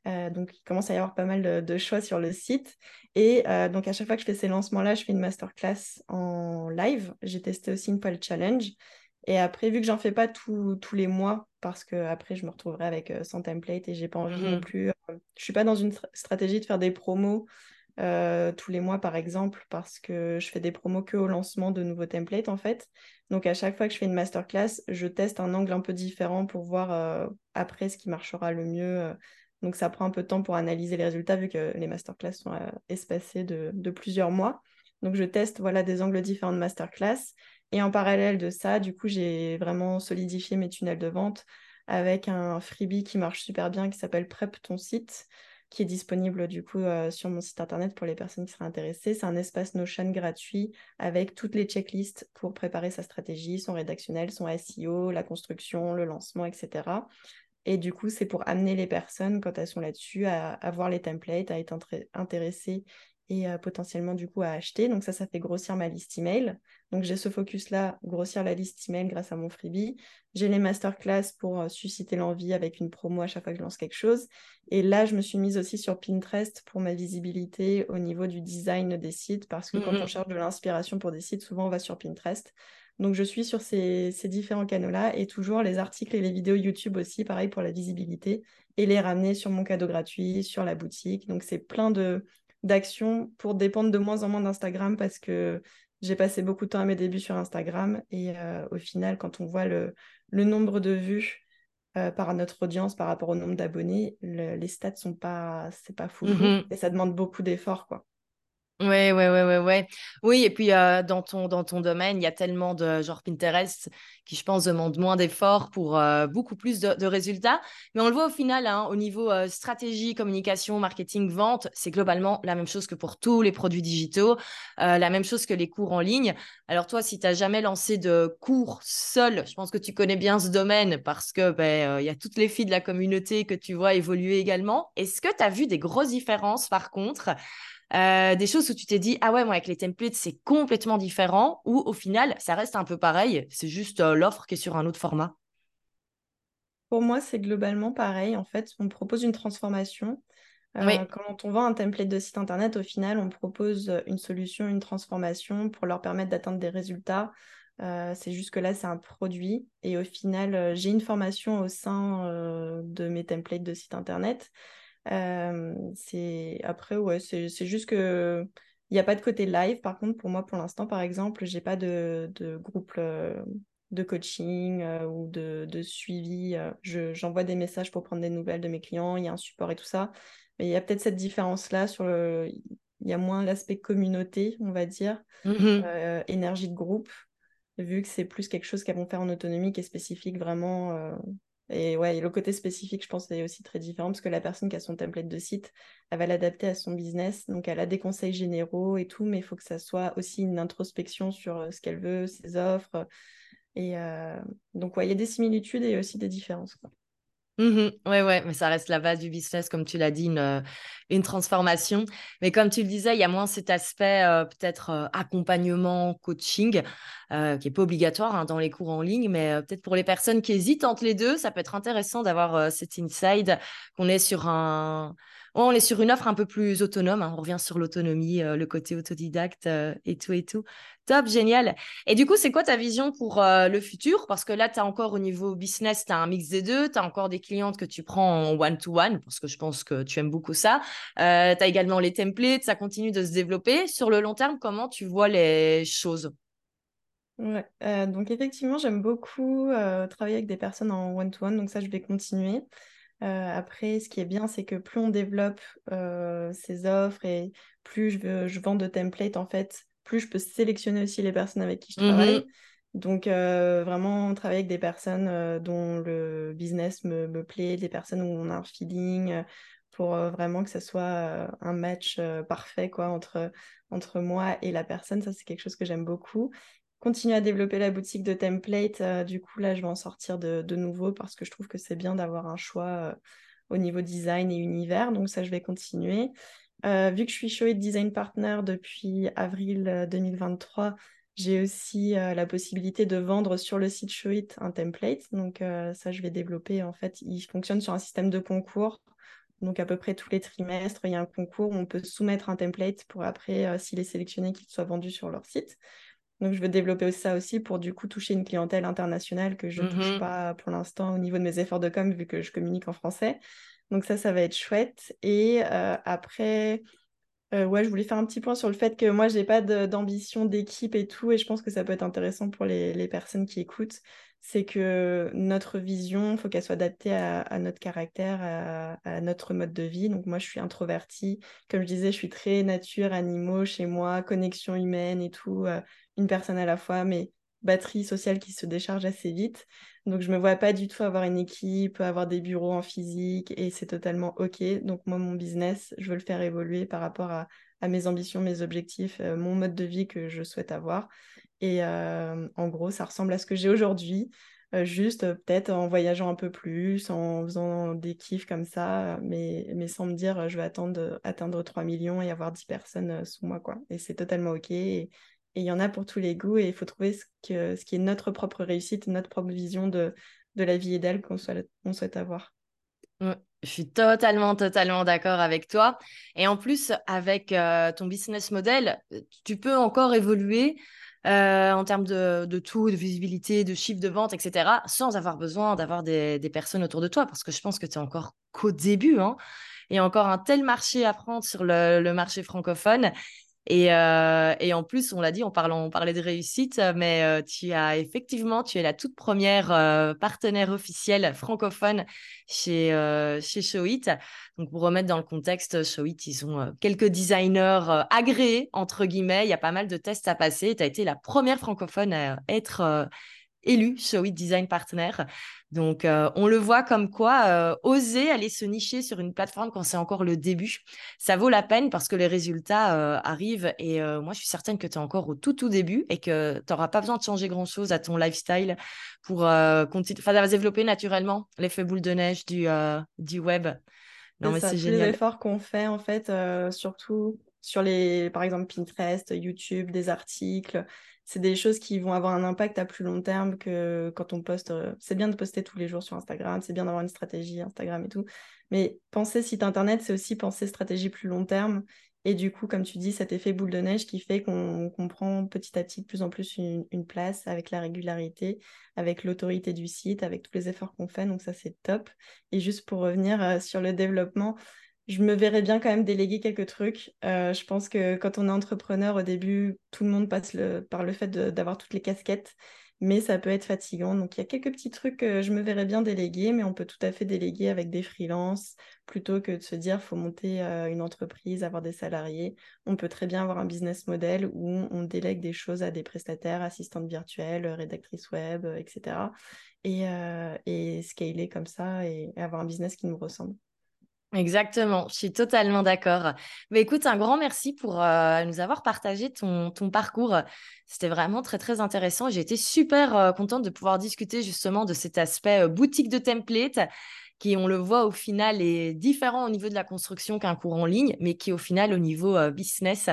Euh, donc, il commence à y avoir pas mal de, choix sur le site. Et donc, à chaque fois que je fais ces lancements-là, je fais une masterclass en live. J'ai testé aussi une fois le challenge. Et après, vu que j'en fais pas tous les mois, parce que après, je me retrouverai avec 100 euh, templates et j'ai pas envie non mmh plus. je suis pas dans une stratégie de faire des promos tous les mois, par exemple, parce que je fais des promos que au lancement de nouveaux templates, en fait. Donc, à chaque fois que je fais une masterclass, je teste un angle un peu différent pour voir après ce qui marchera le mieux donc ça prend un peu de temps pour analyser les résultats vu que les masterclass sont euh, espacés de, plusieurs mois. Donc je teste voilà, des angles différents de masterclass. Et en parallèle de ça, du coup, j'ai vraiment solidifié mes tunnels de vente avec un freebie qui marche super bien qui s'appelle Prep ton site, qui est disponible du coup euh, sur mon site internet pour les personnes qui seraient intéressées. C'est un espace Notion gratuit avec toutes les checklists pour préparer sa stratégie, son rédactionnel, son SEO, la construction, le lancement, etc. Et du coup, c'est pour amener les personnes, quand elles sont là-dessus, à, à, voir les templates, à être intéressées et euh, potentiellement du coup à acheter. Donc ça, ça fait grossir ma liste email. Donc j'ai ce focus-là, grossir la liste email grâce à mon freebie. J'ai les masterclass pour euh, susciter l'envie avec une promo à chaque fois que je lance quelque chose. Et là, je me suis mise aussi sur Pinterest pour ma visibilité au niveau du design des sites parce que quand on mmh cherche de l'inspiration pour des sites, souvent on va sur Pinterest. Donc je suis sur ces, différents canaux-là et toujours les articles et les vidéos YouTube aussi, pareil pour la visibilité, et les ramener sur mon cadeau gratuit, sur la boutique. Donc c'est plein de d'actions pour dépendre de moins en moins d'Instagram parce que j'ai passé beaucoup de temps à mes débuts sur Instagram et euh, au final, quand on voit le, nombre de vues euh, par notre audience par rapport au nombre d'abonnés, les stats sont pas, c'est pas fou, mmh et ça demande beaucoup d'efforts quoi. Ouais, ouais, ouais, ouais, ouais. Oui, et puis euh, dans, ton, dans ton domaine, il y a tellement de genre Pinterest qui, je pense, demande moins d'efforts pour euh, beaucoup plus de, résultats. Mais on le voit au final, hein, au niveau euh, stratégie, communication, marketing, vente, c'est globalement la même chose que pour tous les produits digitaux, la même chose que les cours en ligne. Alors toi, si tu n'as jamais lancé de cours seul, je pense que tu connais bien ce domaine parce que ben, il y a toutes les filles de la communauté que tu vois évoluer également. Est-ce que tu as vu des grosses différences par contre euh, des choses où tu t'es dit, ah ouais, moi avec les templates, c'est complètement différent, ou au final, ça reste un peu pareil, c'est juste euh, l'offre qui est sur un autre format? Pour moi, c'est globalement pareil. En fait, on propose une transformation. Euh, quand on vend un template de site internet, au final, on propose une solution, une transformation pour leur permettre d'atteindre des résultats. c'est juste que là, c'est un produit. Et au final, j'ai une formation au sein de mes templates de site internet c'est après ouais c'est juste que il n'y a pas de côté live. Par contre, pour moi, pour l'instant, par exemple, j'ai pas de, de groupe de coaching ou de, de suivi. J'envoie des messages pour prendre des nouvelles de mes clients. Il y a un support et tout ça. Mais il y a peut-être cette différence-là sur le. Il y a moins l'aspect communauté, on va dire, mmh énergie de groupe, vu que c'est plus quelque chose qu'elles vont faire en autonomie, qui est spécifique vraiment et ouais, le côté spécifique, je pense, est aussi très différent parce que la personne qui a son template de site, elle va l'adapter à son business. Donc, elle a des conseils généraux et tout, mais il faut que ça soit aussi une introspection sur euh, ce qu'elle veut, ses offres. Et euh, donc, ouais, il y a des similitudes et aussi des différences. Mmh ouais, ouais, mais ça reste la base du business, comme tu l'as dit, une, euh, une, transformation. Mais comme tu le disais, il y a moins cet aspect euh, peut-être euh, accompagnement, coaching, qui n'est pas obligatoire hein, dans les cours en ligne, mais peut-être pour les personnes qui hésitent entre les deux, ça peut être intéressant d'avoir cet inside, qu'on est sur un, on est sur une offre un peu plus autonome. Hein. On revient sur l'autonomie, euh, le côté autodidacte euh, et tout et tout. Top, génial. Et du coup, c'est quoi ta vision pour euh, le futur? Parce que là, tu as encore au niveau business, tu as un mix des deux. Tu as encore des clientes que tu prends en one-to-one, parce que je pense que tu aimes beaucoup ça. tu as également les templates, ça continue de se développer. Sur le long terme, comment tu vois les choses? Ouais, donc effectivement, j'aime beaucoup travailler avec des personnes en one-to-one, donc ça, je vais continuer. Après, ce qui est bien, c'est que plus on développe ces offres et plus je, je vends de templates, en fait, plus je peux sélectionner aussi les personnes avec qui je travaille. Mmh Donc, vraiment, travailler avec des personnes dont le business me, me, plaît, des personnes où on a un feeling, pour vraiment que ce soit un match parfait quoi, entre, entre moi et la personne. Ça, c'est quelque chose que j'aime beaucoup. Continuer à développer la boutique de template. du coup, là, je vais en sortir de, nouveau parce que je trouve que c'est bien d'avoir un choix au niveau design et univers. Donc, ça, je vais continuer. vu que je suis Showit Design Partner depuis avril 2023, j'ai aussi la possibilité de vendre sur le site Showit un template. Donc, ça, je vais développer. En fait, il fonctionne sur un système de concours. Donc à peu près tous les trimestres, il y a un concours où on peut soumettre un template pour après, euh, s'il est sélectionné, qu'il soit vendu sur leur site. Donc je veux développer ça aussi pour du coup toucher une clientèle internationale que je ne touche mmh pas pour l'instant au niveau de mes efforts de com vu que je communique en français. Donc ça, ça va être chouette. Et euh, après, euh, ouais, je voulais faire un petit point sur le fait que moi, j'ai pas d'ambition d'équipe et tout, et je pense que ça peut être intéressant pour les, personnes qui écoutent c'est que notre vision, faut qu'elle soit adaptée à, notre caractère, à, notre mode de vie. Donc moi, je suis introvertie. Comme je disais, je suis très nature, animaux chez moi, connexion humaine et tout, euh, une personne à la fois, mais batterie sociale qui se décharge assez vite. Donc je me vois pas du tout avoir une équipe, avoir des bureaux en physique et c'est totalement OK. Donc moi, mon business, je veux le faire évoluer par rapport à, mes ambitions, mes objectifs, euh, mon mode de vie que je souhaite avoir. Et euh, en gros, ça ressemble à ce que j'ai aujourd'hui, euh, juste peut-être en voyageant un peu plus, en faisant des kiffs comme ça, mais, sans me dire je vais attendre, atteindre 3 millions et avoir 10 personnes sous moi. Quoi. Et c'est totalement OK. Il y en a pour tous les goûts et il faut trouver ce, qui est notre propre réussite, notre propre vision de, la vie idéale qu'on souhaite, avoir. je suis totalement, totalement d'accord avec toi. Et en plus, avec ton business model, tu peux encore évoluer euh, en termes de, tout, de visibilité, de chiffre de vente, etc., sans avoir besoin d'avoir des, personnes autour de toi, parce que je pense que tu es encore qu'au début. Hein. A encore un tel marché à prendre sur le marché francophone. Et, euh, et, en plus, on l'a dit, on, parle, on parlait de réussite, mais euh, tu as effectivement, tu es la toute première euh, partenaire officielle francophone chez, chez Showit. Donc, pour remettre dans le contexte, Showit, ils ont quelques designers agréés, entre guillemets. Il y a pas mal de tests à passer. Tu as été la première francophone à être élu Showit Design Partner. Donc, euh, on le voit comme quoi euh, oser aller se nicher sur une plateforme quand c'est encore le début, ça vaut la peine parce que les résultats euh, arrivent. Et moi, je suis certaine que tu es encore au tout, tout début et que tu n'auras pas besoin de changer grand-chose à ton lifestyle pour continuer, enfin, développer naturellement l'effet boule de neige du, du web. Non, mais c'est génial. les efforts qu'on fait, en fait, surtout sur les, par exemple, Pinterest, YouTube, des articles, c'est des choses qui vont avoir un impact à plus long terme que quand on poste. Euh, c'est bien de poster tous les jours sur Instagram, c'est bien d'avoir une stratégie Instagram et tout. Mais penser site internet, c'est aussi penser stratégie plus long terme. Et du coup, comme tu dis, cet effet boule de neige qui fait qu'on comprend petit à petit de plus en plus une, une place avec la régularité, avec l'autorité du site, avec tous les efforts qu'on fait. Donc ça, c'est top. Et juste pour revenir euh, sur le développement, je me verrais bien quand même déléguer quelques trucs. Euh, je pense que quand on est entrepreneur, au début, tout le monde passe par le fait d'avoir toutes les casquettes, mais ça peut être fatigant. Donc, il y a quelques petits trucs que je me verrais bien déléguer, mais on peut tout à fait déléguer avec des freelances plutôt que de se dire faut monter euh, une entreprise, avoir des salariés. On peut très bien avoir un business model où on délègue des choses à des prestataires, assistantes virtuelles, rédactrices web, etc. Et, euh, et scaler comme ça et avoir un business qui nous ressemble. Exactement, je suis totalement d'accord. Mais écoute, un grand merci pour euh, nous avoir partagé ton, ton parcours. C'était vraiment très, très intéressant. J'ai été super euh, contente de pouvoir discuter justement de cet aspect euh, boutique de template qui, on le voit au final, est différent au niveau de la construction qu'un cours en ligne, mais qui, au final, au niveau business,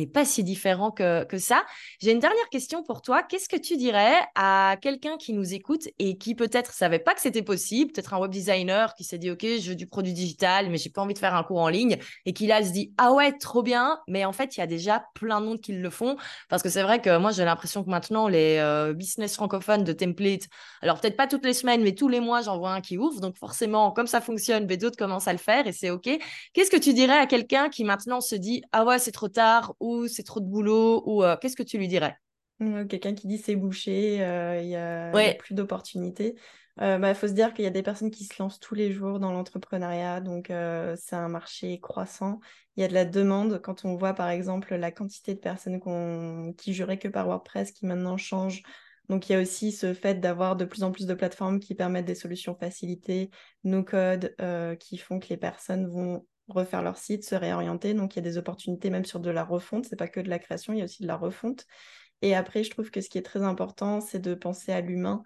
n'est pas si différent que, que ça. J'ai une dernière question pour toi. Qu'est-ce que tu dirais à quelqu'un qui nous écoute et qui peut-être savait pas que c'était possible, peut-être un web designer qui s'est dit OK, je veux du produit digital, mais j'ai pas envie de faire un cours en ligne et qui là se dit ah ouais, trop bien, mais en fait, il y a déjà plein de monde qui le font parce que c'est vrai que moi j'ai l'impression que maintenant les euh, business francophones de template, alors peut-être pas toutes les semaines, mais tous les mois j'en vois un qui ouvre, donc forcément comme ça fonctionne, mais d'autres commencent à le faire et c'est OK. Qu'est-ce que tu dirais à quelqu'un qui maintenant se dit ah ouais, c'est trop tard ou c'est trop de boulot ou euh, qu'est-ce que tu lui dirais? Quelqu'un qui dit c'est bouché, euh, il n'y a, plus d'opportunités. Il bah, faut se dire qu'il y a des personnes qui se lancent tous les jours dans l'entrepreneuriat, donc c'est un marché croissant. Il y a de la demande quand on voit par exemple la quantité de personnes qui juraient que par WordPress qui maintenant changent. Donc il y a aussi ce fait d'avoir de plus en plus de plateformes qui permettent des solutions facilitées, no code, qui font que les personnes vont refaire leur site, se réorienter. Donc, il y a des opportunités même sur de la refonte. C'est pas que de la création, il y a aussi de la refonte. Et après, je trouve que ce qui est très important, c'est de penser à l'humain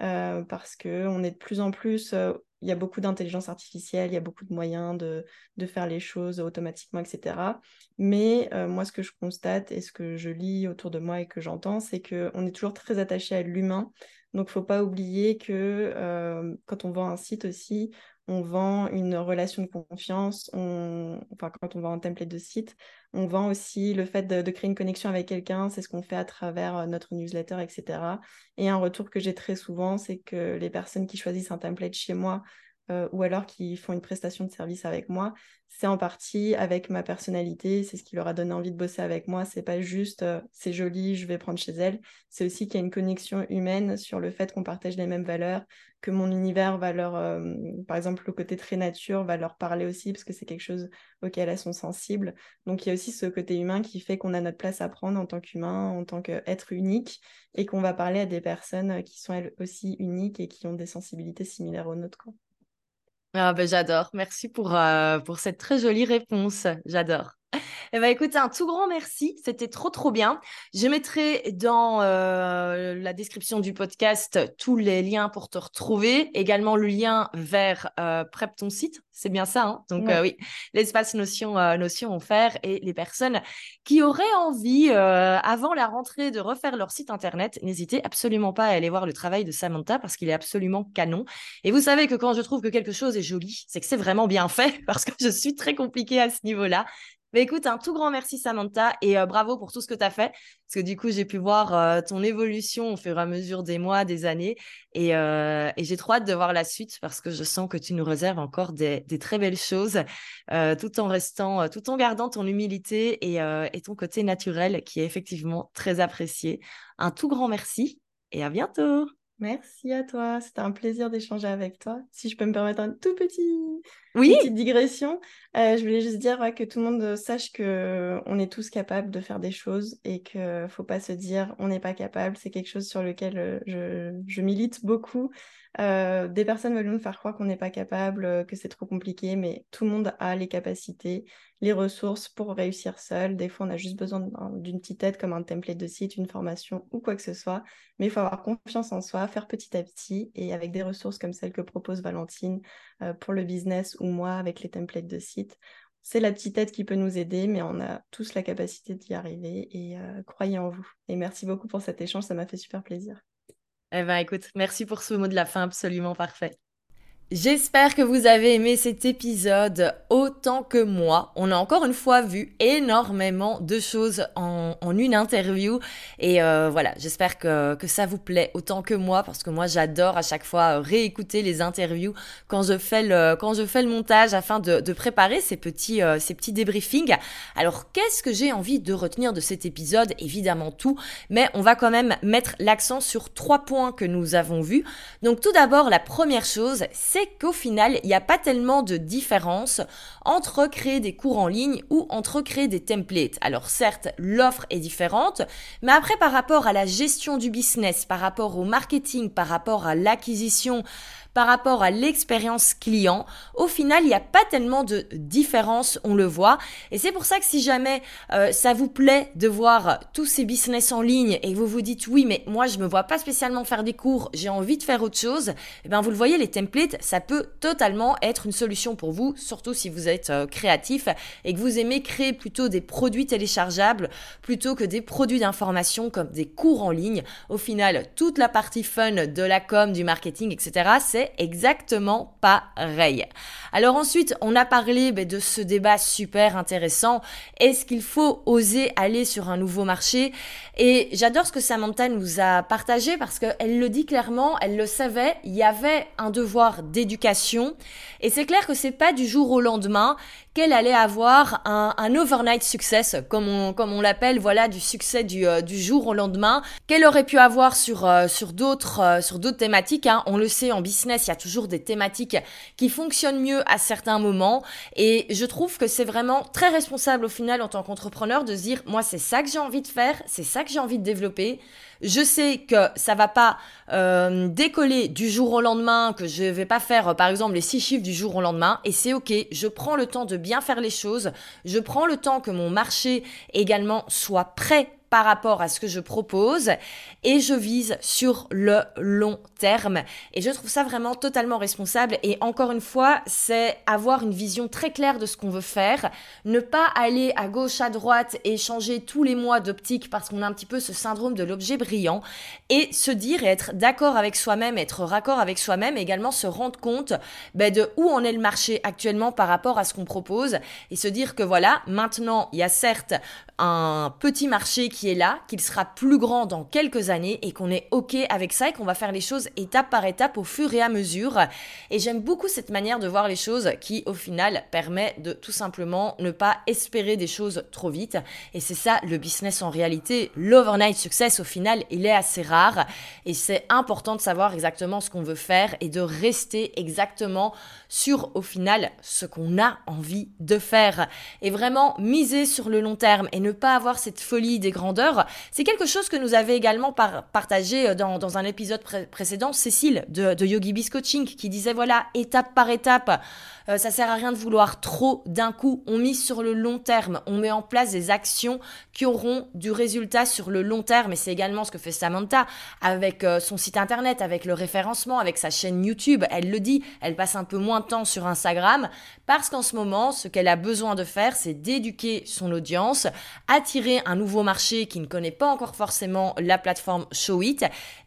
euh, parce qu'on est de plus en plus, euh, il y a beaucoup d'intelligence artificielle, il y a beaucoup de moyens de, de faire les choses automatiquement, etc. Mais euh, moi, ce que je constate et ce que je lis autour de moi et que j'entends, c'est qu'on est toujours très attaché à l'humain. Donc, il ne faut pas oublier que quand on vend un site aussi, on vend une relation de confiance, enfin quand on vend un template de site, on vend aussi le fait de, créer une connexion avec quelqu'un, c'est ce qu'on fait à travers euh, notre newsletter, etc. Et un retour que j'ai très souvent, c'est que les personnes qui choisissent un template chez moi euh, ou alors qui font une prestation de service avec moi, c'est en partie avec ma personnalité, c'est ce qui leur a donné envie de bosser avec moi. C'est pas juste euh, c'est joli, je vais prendre chez elle. C'est aussi qu'il y a une connexion humaine sur le fait qu'on partage les mêmes valeurs, que mon univers va leur, euh, par exemple, le côté très nature va leur parler aussi parce que c'est quelque chose auquel elles sont sensibles. Donc il y a aussi ce côté humain qui fait qu'on a notre place à prendre en tant qu'humain, en tant qu'être unique et qu'on va parler à des personnes qui sont elles aussi uniques et qui ont des sensibilités similaires aux nôtres. Ah ben j'adore. Merci pour, euh, pour cette très jolie réponse. J'adore. Eh ben, écoute, un tout grand merci. C'était trop, trop bien. Je mettrai dans euh, la description du podcast tous les liens pour te retrouver. Également le lien vers euh, Prep ton site. C'est bien ça. Hein? Donc, euh, oui, l'espace Notion, Notion offert et les personnes qui auraient envie, avant la rentrée, de refaire leur site internet, n'hésitez absolument pas à aller voir le travail de Samantha parce qu'il est absolument canon. Et vous savez que quand je trouve que quelque chose est joli, c'est que c'est vraiment bien fait parce que je suis très compliquée à ce niveau-là. Mais écoute, un tout grand merci Samantha et euh, bravo pour tout ce que tu as fait. Parce que du coup, j'ai pu voir euh, ton évolution au fur et à mesure des mois, des années. Et, euh, et j'ai trop hâte de voir la suite parce que je sens que tu nous réserves encore des, des très belles choses tout en restant, tout en gardant ton humilité et, et ton côté naturel qui est effectivement très apprécié. Un tout grand merci et à bientôt. Merci à toi, c'était un plaisir d'échanger avec toi. Si je peux me permettre un tout petit, oui. petite digression, euh, je voulais juste dire que tout le monde sache que on est tous capables de faire des choses et que faut pas se dire on n'est pas capable. C'est quelque chose sur lequel euh, je, je milite beaucoup. Euh, des personnes veulent nous faire croire qu'on n'est pas capable, que c'est trop compliqué, mais tout le monde a les capacités, les ressources pour réussir seul. Des fois, on a juste besoin d'une petite aide comme un template de site, une formation ou quoi que ce soit. Mais il faut avoir confiance en soi, faire petit à petit et avec des ressources comme celles que propose Valentine euh, pour le business ou moi avec les templates de site. C'est la petite aide qui peut nous aider, mais on a tous la capacité d'y arriver et euh, croyez en vous. Et merci beaucoup pour cet échange, ça m'a fait super plaisir. Eh bien, écoute, merci pour ce mot de la fin absolument parfait. J'espère que vous avez aimé cet épisode autant que moi. On a encore une fois vu énormément de choses en, une interview. Et euh, voilà, j'espère que, que ça vous plaît autant que moi parce que moi j'adore à chaque fois euh, réécouter les interviews quand je fais le, quand je fais le montage afin de, de préparer ces petits, euh, ces petits débriefings. Alors qu'est-ce que j'ai envie de retenir de cet épisode? Évidemment tout, mais on va quand même mettre l'accent sur trois points que nous avons vus. Donc tout d'abord, la première chose, c'est qu'au final, il n'y a pas tellement de différence entre créer des cours en ligne ou entre créer des templates. Alors certes, l'offre est différente, mais après par rapport à la gestion du business, par rapport au marketing, par rapport à l'acquisition, par rapport à l'expérience client, au final, il n'y a pas tellement de différence, on le voit. Et c'est pour ça que si jamais euh, ça vous plaît de voir tous ces business en ligne et vous vous dites oui, mais moi je me vois pas spécialement faire des cours, j'ai envie de faire autre chose, eh bien vous le voyez, les templates, ça peut totalement être une solution pour vous, surtout si vous êtes euh, créatif et que vous aimez créer plutôt des produits téléchargeables plutôt que des produits d'information comme des cours en ligne. Au final, toute la partie fun de la com, du marketing, etc., c'est exactement pareil. Alors ensuite, on a parlé ben, de ce débat super intéressant. Est-ce qu'il faut oser aller sur un nouveau marché? Et j'adore ce que Samantha nous a partagé parce qu'elle le dit clairement, elle le savait, il y avait un devoir d'éducation. Et c'est clair que c'est pas du jour au lendemain qu'elle allait avoir un, overnight success, comme on, comme on l'appelle, voilà, du succès du, euh, du jour au lendemain, qu'elle aurait pu avoir sur, euh, euh, sur d'autres thématiques. Hein. On le sait, en business, il y a toujours des thématiques qui fonctionnent mieux à certains moments. Et je trouve que c'est vraiment très responsable au final en tant qu'entrepreneur de se dire, moi, c'est ça que j'ai envie de faire, c'est ça que j'ai envie de développer. Je sais que ça va pas euh, décoller du jour au lendemain, que je vais pas faire par exemple les six chiffres du jour au lendemain, et c'est ok. Je prends le temps de bien faire les choses. Je prends le temps que mon marché également soit prêt par rapport à ce que je propose et je vise sur le long terme. Et je trouve ça vraiment totalement responsable. Et encore une fois, c'est avoir une vision très claire de ce qu'on veut faire, ne pas aller à gauche, à droite et changer tous les mois d'optique parce qu'on a un petit peu ce syndrome de l'objet brillant et se dire et être d'accord avec soi-même, être raccord avec soi-même, également se rendre compte ben, de où en est le marché actuellement par rapport à ce qu'on propose et se dire que voilà, maintenant, il y a certes un petit marché qui est là, qu'il sera plus grand dans quelques années et qu'on est OK avec ça et qu'on va faire les choses étape par étape au fur et à mesure. Et j'aime beaucoup cette manière de voir les choses qui, au final, permet de tout simplement ne pas espérer des choses trop vite. Et c'est ça le business en réalité. L'overnight success, au final, il est assez rare et c'est important de savoir exactement ce qu'on veut faire et de rester exactement sur, au final, ce qu'on a envie de faire. Et vraiment miser sur le long terme et ne pas avoir cette folie des grandeurs. C'est quelque chose que nous avait également partagé euh, dans, un épisode précédent Cécile de, de Yogi Biz Coaching qui disait voilà, étape par étape, euh, ça sert à rien de vouloir trop d'un coup. On mise sur le long terme. On met en place des actions qui auront du résultat sur le long terme. Et c'est également ce que fait Samantha avec euh, son site internet, avec le référencement, avec sa chaîne YouTube. Elle le dit, elle passe un peu moins de temps sur Instagram parce qu'en ce moment, ce qu'elle a besoin de faire, c'est d'éduquer son audience, attirer un nouveau marché qui ne connaît pas encore forcément la plateforme Showit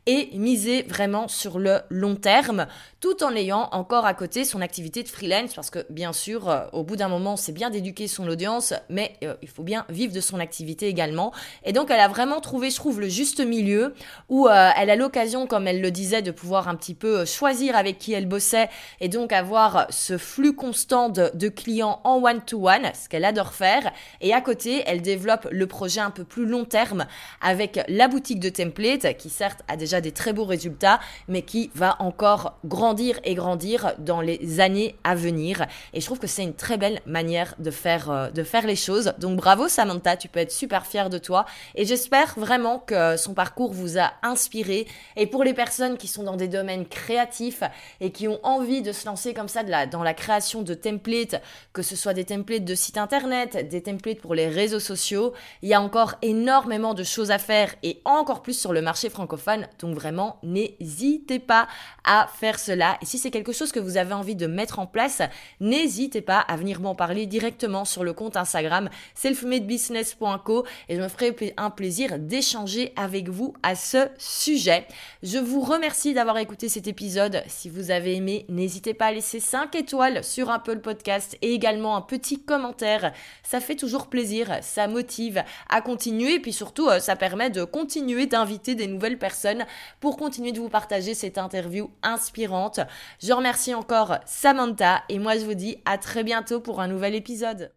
et miser vraiment sur le long terme tout en ayant encore à côté son activité de freelance parce que bien sûr euh, au bout d'un moment c'est bien d'éduquer son audience mais euh, il faut bien vivre de son activité également. Et donc elle a vraiment trouvé je trouve le juste milieu où euh, elle a l'occasion comme elle le disait de pouvoir un petit peu choisir avec qui elle bossait et donc avoir ce flux constant de, clients en one-to-one ce qu'elle adore faire. Et à côté elle développe le projet un peu plus long terme avec la boutique de template qui certes a déjà des très beaux résultats, mais qui va encore grandir et grandir dans les années à venir. Et je trouve que c'est une très belle manière de faire, euh, de faire les choses. Donc bravo Samantha, tu peux être super fière de toi. Et j'espère vraiment que son parcours vous a inspiré. Et pour les personnes qui sont dans des domaines créatifs et qui ont envie de se lancer comme ça dans la création de templates, que ce soit des templates de site internet, des templates pour les réseaux sociaux, il y a encore énormément de choses à faire et encore plus sur le marché francophone. Donc vraiment, n'hésitez pas à faire cela. Et si c'est quelque chose que vous avez envie de mettre en place, n'hésitez pas à venir m'en parler directement sur le compte Instagram selfmadebusiness.co et je me ferai un plaisir d'échanger avec vous à ce sujet. Je vous remercie d'avoir écouté cet épisode. Si vous avez aimé, n'hésitez pas à laisser 5 étoiles sur Apple Podcast et également un petit commentaire. Ça fait toujours plaisir, ça motive à continuer et puis surtout euh, ça permet de continuer d'inviter des nouvelles personnes pour continuer de vous partager cette interview inspirante. Je remercie encore Samantha et moi je vous dis à très bientôt pour un nouvel épisode.